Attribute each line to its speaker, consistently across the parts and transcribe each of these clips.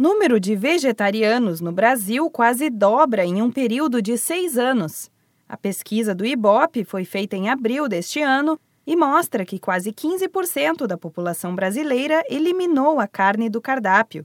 Speaker 1: Número de vegetarianos no Brasil quase dobra em um período de seis anos. A pesquisa do IBOP foi feita em abril deste ano e mostra que quase 15% da população brasileira eliminou a carne do cardápio.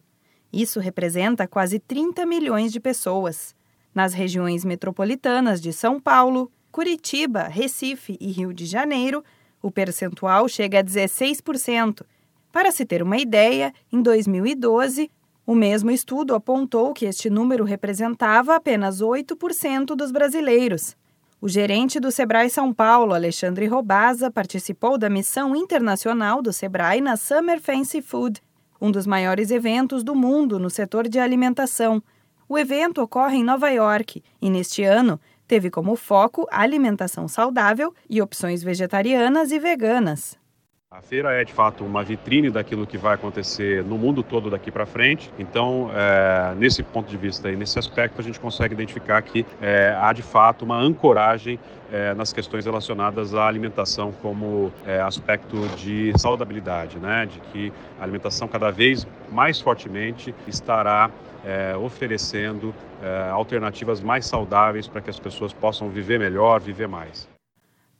Speaker 1: Isso representa quase 30 milhões de pessoas. Nas regiões metropolitanas de São Paulo, Curitiba, Recife e Rio de Janeiro, o percentual chega a 16%. Para se ter uma ideia, em 2012, o mesmo estudo apontou que este número representava apenas 8% dos brasileiros. O gerente do Sebrae São Paulo, Alexandre Robaza, participou da missão internacional do Sebrae na Summer Fancy Food, um dos maiores eventos do mundo no setor de alimentação. O evento ocorre em Nova York e, neste ano, teve como foco alimentação saudável e opções vegetarianas e veganas.
Speaker 2: A feira é de fato uma vitrine daquilo que vai acontecer no mundo todo daqui para frente. Então, é, nesse ponto de vista e nesse aspecto, a gente consegue identificar que é, há de fato uma ancoragem é, nas questões relacionadas à alimentação como é, aspecto de saudabilidade, né? De que a alimentação cada vez mais fortemente estará é, oferecendo é, alternativas mais saudáveis para que as pessoas possam viver melhor, viver mais.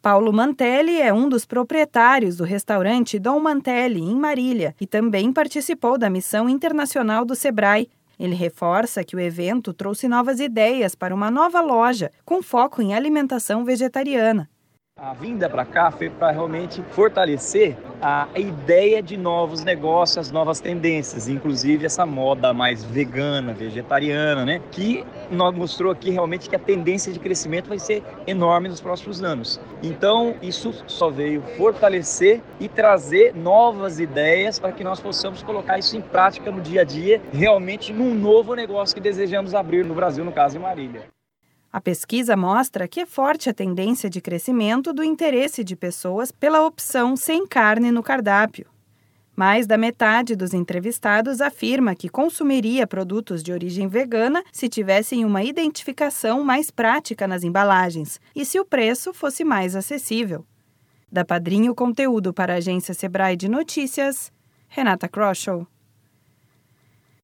Speaker 1: Paulo Mantelli é um dos proprietários do restaurante Dom Mantelli, em Marília, e também participou da missão internacional do Sebrae. Ele reforça que o evento trouxe novas ideias para uma nova loja, com foco em alimentação vegetariana.
Speaker 3: A vinda para cá foi para realmente fortalecer a ideia de novos negócios, as novas tendências, inclusive essa moda mais vegana, vegetariana, né? Que nós mostrou aqui realmente que a tendência de crescimento vai ser enorme nos próximos anos. Então, isso só veio fortalecer e trazer novas ideias para que nós possamos colocar isso em prática no dia a dia, realmente num novo negócio que desejamos abrir no Brasil, no caso em Marília.
Speaker 1: A pesquisa mostra que é forte a tendência de crescimento do interesse de pessoas pela opção sem carne no cardápio. Mais da metade dos entrevistados afirma que consumiria produtos de origem vegana se tivessem uma identificação mais prática nas embalagens e se o preço fosse mais acessível. Da Padrinho Conteúdo para a agência Sebrae de Notícias, Renata Kroschel.